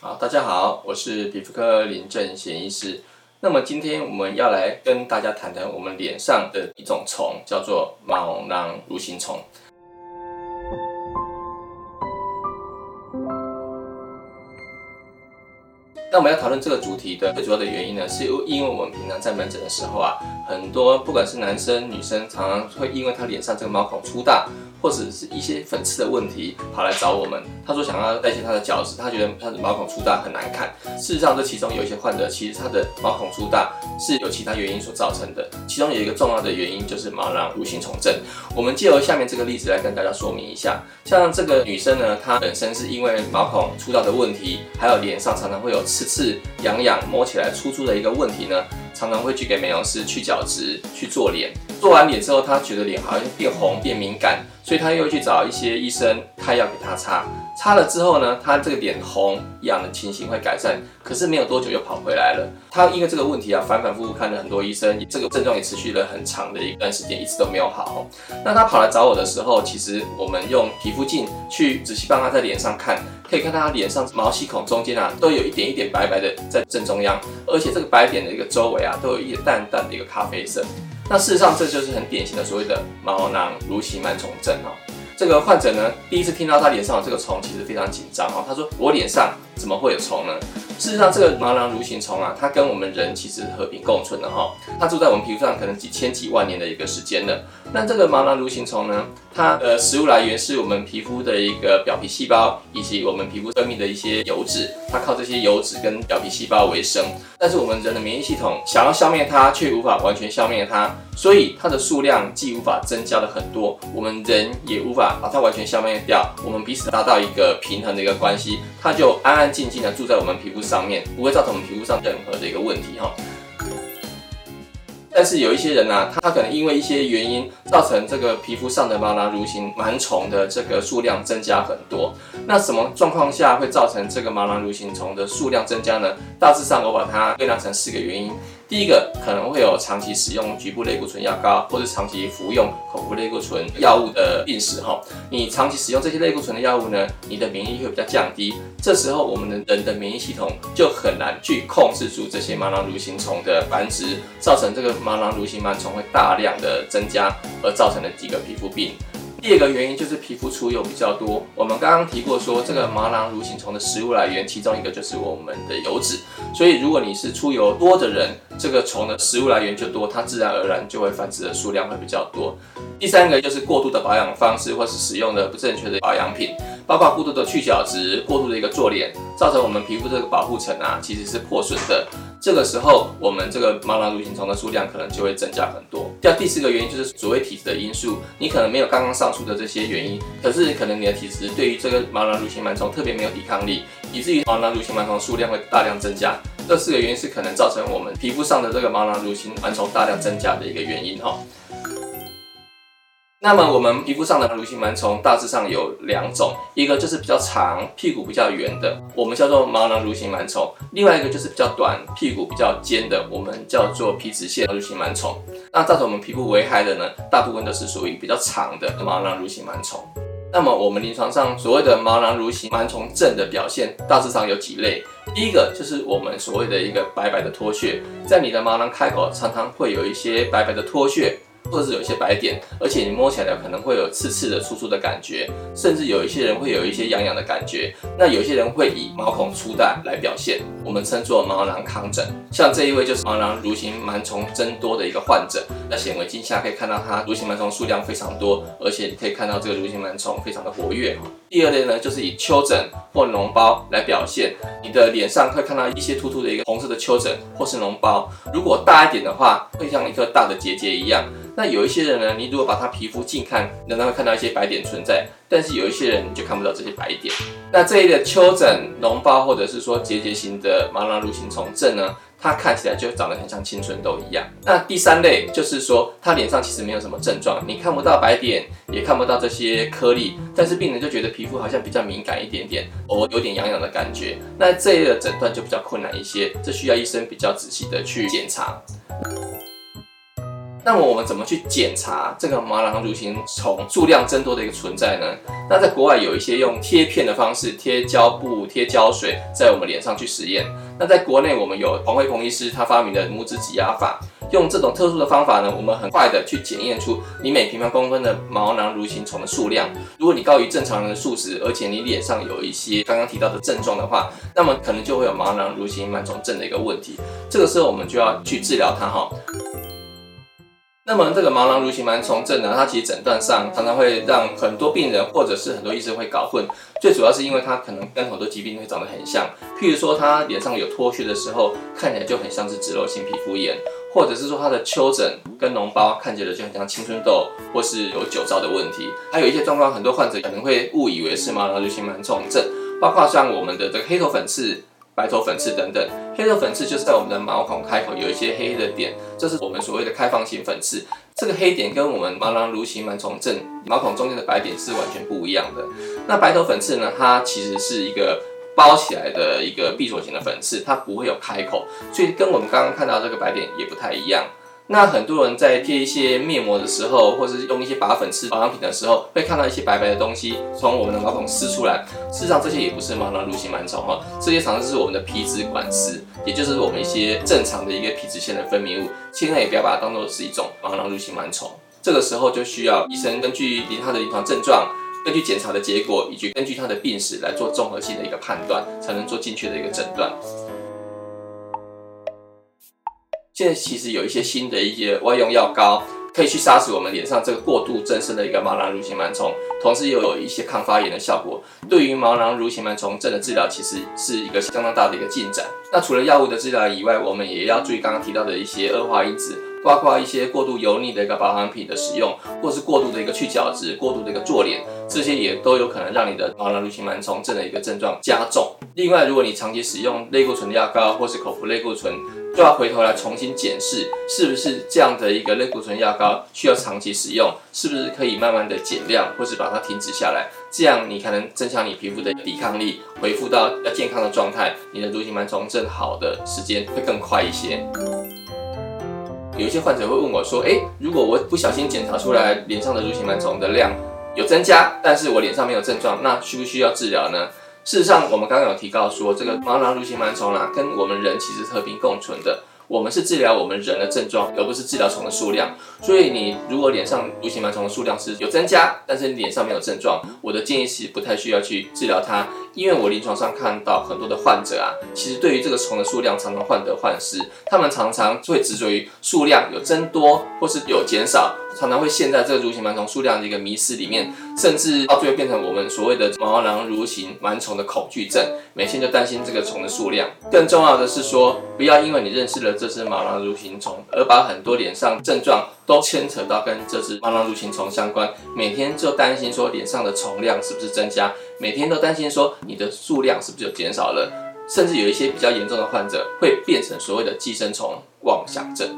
好，大家好，我是皮肤科林正贤医师。那么今天我们要来跟大家谈谈我们脸上的一种虫，叫做毛囊蠕形虫。那我们要讨论这个主题的最主要的原因呢，是因为我们平常在门诊的时候啊，很多不管是男生女生，常常会因为他脸上这个毛孔粗大，或者是一些粉刺的问题，跑来找我们。他说想要代谢他的角质，他觉得他的毛孔粗大很难看。事实上，这其中有一些患者，其实他的毛孔粗大是有其他原因所造成的。其中有一个重要的原因就是毛囊蠕形虫症。我们借由下面这个例子来跟大家说明一下。像这个女生呢，她本身是因为毛孔粗大的问题，还有脸上常常会有刺刺、痒痒、摸起来粗粗的一个问题呢，常常会去给美容师去角质、去做脸。做完脸之后，他觉得脸好像变红、变敏感，所以他又去找一些医生开药给他擦。擦了之后呢，他这个脸红痒的情形会改善，可是没有多久又跑回来了。他因为这个问题啊，反反复复看了很多医生，这个症状也持续了很长的一段时间，一直都没有好。那他跑来找我的时候，其实我们用皮肤镜去仔细帮他在脸上看，可以看到他脸上毛细孔中间啊，都有一点一点白白的在正中央，而且这个白点的一个周围啊，都有一点淡淡的一个咖啡色。那事实上，这就是很典型的所谓的毛囊蠕形螨虫症哦。这个患者呢，第一次听到他脸上的这个虫，其实非常紧张哦。他说：“我脸上怎么会有虫呢？”事实上，这个毛囊蠕形虫啊，它跟我们人其实和平共存的哈。它住在我们皮肤上，可能几千几万年的一个时间了。那这个毛囊蠕形虫呢，它的食物来源是我们皮肤的一个表皮细胞，以及我们皮肤分泌的一些油脂。它靠这些油脂跟表皮细胞为生。但是我们人的免疫系统想要消灭它，却无法完全消灭它，所以它的数量既无法增加了很多，我们人也无法把它完全消灭掉。我们彼此达到一个平衡的一个关系，它就安安静静的住在我们皮肤上面，不会造成我们皮肤上任何的一个问题哈。但是有一些人呢、啊，他可能因为一些原因，造成这个皮肤上的毛囊蠕形螨虫的这个数量增加很多。那什么状况下会造成这个毛囊蠕形虫的数量增加呢？大致上我把它归纳成四个原因。第一个可能会有长期使用局部类固醇药膏，或者长期服用口服类固醇药物的病史哈。你长期使用这些类固醇的药物呢，你的免疫力会比较降低。这时候我们的人的免疫系统就很难去控制住这些毛囊蠕形虫的繁殖，造成这个毛囊蠕形螨虫会大量的增加，而造成的几个皮肤病。第二个原因就是皮肤出油比较多。我们刚刚提过说，这个毛囊蠕形虫的食物来源，其中一个就是我们的油脂。所以如果你是出油多的人，这个虫的食物来源就多，它自然而然就会繁殖的数量会比较多。第三个就是过度的保养方式，或是使用的不正确的保养品，包括过度的去角质、过度的一个做脸，造成我们皮肤这个保护层啊，其实是破损的。这个时候，我们这个毛囊蠕形虫的数量可能就会增加很多。第第四个原因就是所谓体质的因素，你可能没有刚刚上述的这些原因，可是可能你的体质对于这个毛囊蠕形螨虫特别没有抵抗力，以至于毛囊蠕形螨虫数量会大量增加。这四个原因是可能造成我们皮肤上的这个毛囊蠕形螨虫大量增加的一个原因哈。那么我们皮肤上的蠕形螨虫大致上有两种，一个就是比较长、屁股比较圆的，我们叫做毛囊蠕形螨虫；另外一个就是比较短、屁股比较尖的，我们叫做皮脂腺蠕形螨虫。那造成我们皮肤危害的呢，大部分都是属于比较长的毛囊蠕形螨虫。那么我们临床上所谓的毛囊蠕形螨虫症的表现，大致上有几类。第一个就是我们所谓的一个白白的脱屑，在你的毛囊开口常常会有一些白白的脱屑。或者是有一些白点，而且你摸起来可能会有刺刺的、粗粗的感觉，甚至有一些人会有一些痒痒的感觉。那有些人会以毛孔粗大来表现，我们称作毛囊糠疹。像这一位就是毛囊蠕形螨虫增多的一个患者，那显微镜下可以看到它蠕形螨虫数量非常多，而且你可以看到这个蠕形螨虫非常的活跃。第二类呢，就是以丘疹或脓包来表现，你的脸上会看到一些突突的一个红色的丘疹或是脓包，如果大一点的话，会像一颗大的结节一样。那有一些人呢，你如果把他皮肤近看，仍然会看到一些白点存在，但是有一些人就看不到这些白点。那这一类丘疹、脓包或者是说结节型的毛囊蠕形虫症呢，它看起来就长得很像青春痘一样。那第三类就是说，他脸上其实没有什么症状，你看不到白点，也看不到这些颗粒，但是病人就觉得皮肤好像比较敏感一点点，偶尔有点痒痒的感觉。那这一类的诊断就比较困难一些，这需要医生比较仔细的去检查。那么我们怎么去检查这个毛囊蠕形虫数量增多的一个存在呢？那在国外有一些用贴片的方式，贴胶布、贴胶水在我们脸上去实验。那在国内我们有黄慧鹏医师他发明的拇指挤压法，用这种特殊的方法呢，我们很快的去检验出你每平方公分的毛囊蠕形虫的数量。如果你高于正常人的数值，而且你脸上有一些刚刚提到的症状的话，那么可能就会有毛囊蠕形螨虫症的一个问题。这个时候我们就要去治疗它哈。那么这个毛囊蠕形螨虫症呢，它其实诊断上常常会让很多病人或者是很多医生会搞混，最主要是因为它可能跟很多疾病会长得很像，譬如说它脸上有脱屑的时候，看起来就很像是脂漏性皮肤炎，或者是说它的丘疹跟脓包看起来就很像青春痘或是有酒糟的问题，还有一些状况，很多患者可能会误以为是毛囊蠕形螨虫症，包括像我们的这个黑头粉刺。白头粉刺等等，黑头粉刺就是在我们的毛孔开口有一些黑黑的点，这是我们所谓的开放性粉刺。这个黑点跟我们毛囊蠕形螨虫症毛孔中间的白点是完全不一样的。那白头粉刺呢，它其实是一个包起来的一个闭锁型的粉刺，它不会有开口，所以跟我们刚刚看到这个白点也不太一样。那很多人在贴一些面膜的时候，或者是用一些拔粉刺保养品的时候，会看到一些白白的东西从我们的毛孔撕出来。事实上，这些也不是毛囊蠕形螨虫哈，这些常常是我们的皮脂管丝，也就是我们一些正常的一个皮脂腺的分泌物。千万也不要把它当做是一种毛囊蠕形螨虫。这个时候就需要医生根据它的临床症状，根据检查的结果，以及根据它的病史来做综合性的一个判断，才能做精确的一个诊断。现在其实有一些新的一些外用药膏，可以去杀死我们脸上这个过度增生的一个毛囊蠕形螨虫，同时又有一些抗发炎的效果。对于毛囊蠕形螨虫症的治疗，其实是一个相当大的一个进展。那除了药物的治疗以外，我们也要注意刚刚提到的一些恶化因子，包括一些过度油腻的一个保养品的使用，或是过度的一个去角质、过度的一个做脸，这些也都有可能让你的毛囊蠕形螨虫症的一个症状加重。另外，如果你长期使用类固醇的药膏或是口服类固醇，就要回头来重新检视，是不是这样的一个类固醇药膏需要长期使用，是不是可以慢慢的减量，或是把它停止下来，这样你才能增强你皮肤的抵抗力，恢复到要健康的状态，你的蠕形螨虫症好的时间会更快一些。有一些患者会问我说，诶，如果我不小心检查出来脸上的蠕形螨虫的量有增加，但是我脸上没有症状，那需不需要治疗呢？事实上，我们刚刚有提到说，这个毛囊蠕形螨虫啦，跟我们人其实和平共存的。我们是治疗我们人的症状，而不是治疗虫的数量。所以你如果脸上蠕形螨虫的数量是有增加，但是你脸上没有症状，我的建议是不太需要去治疗它，因为我临床上看到很多的患者啊，其实对于这个虫的数量常常患得患失，他们常常会执着于数量有增多或是有减少，常常会陷在这个蠕形螨虫数量的一个迷失里面，甚至到最后变成我们所谓的毛囊蠕形螨虫的恐惧症，每天就担心这个虫的数量。更重要的是说，不要因为你认识了。这只毛囊蠕形虫，而把很多脸上症状都牵扯到跟这只毛囊蠕形虫相关，每天就担心说脸上的虫量是不是增加，每天都担心说你的数量是不是有减少了，甚至有一些比较严重的患者会变成所谓的寄生虫妄想症。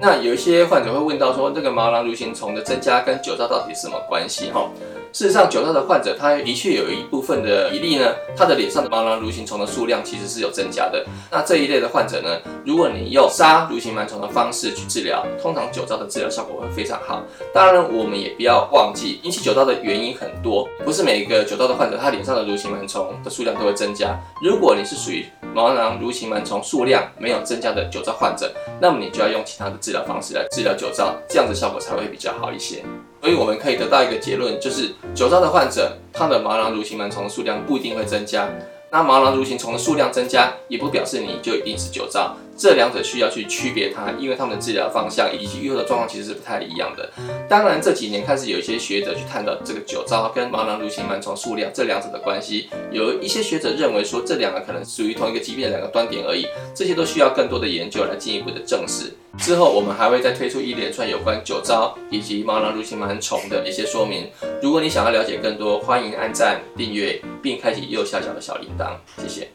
那有一些患者会问到说，这个毛囊蠕形虫的增加跟酒糟到底是什么关系？哈。事实上，酒糟的患者，他的确有一部分的比例呢，他的脸上的毛囊蠕形虫的数量其实是有增加的。那这一类的患者呢，如果你用杀蠕形螨虫的方式去治疗，通常酒糟的治疗效果会非常好。当然，我们也不要忘记，引起酒糟的原因很多，不是每一个酒糟的患者，他脸上的蠕形螨虫的数量都会增加。如果你是属于毛囊蠕形螨虫数量没有增加的酒糟患者，那么你就要用其他的治疗方式来治疗酒糟，这样子效果才会比较好一些。所以我们可以得到一个结论，就是酒糟的患者，他的毛囊蠕形螨虫的数量不一定会增加。那毛囊蠕形虫的数量增加，也不表示你就一定是酒糟。这两者需要去区别它，因为它们的治疗方向以及预后的状况其实是不太一样的。当然这几年开始有一些学者去探讨这个酒糟跟毛囊蠕形螨虫数量这两者的关系，有一些学者认为说这两个可能属于同一个疾病的两个端点而已。这些都需要更多的研究来进一步的证实。之后我们还会再推出一连串有关酒糟以及毛囊蠕形螨虫的一些说明。如果你想要了解更多，欢迎按赞、订阅并开启右下角的小铃铛。谢谢。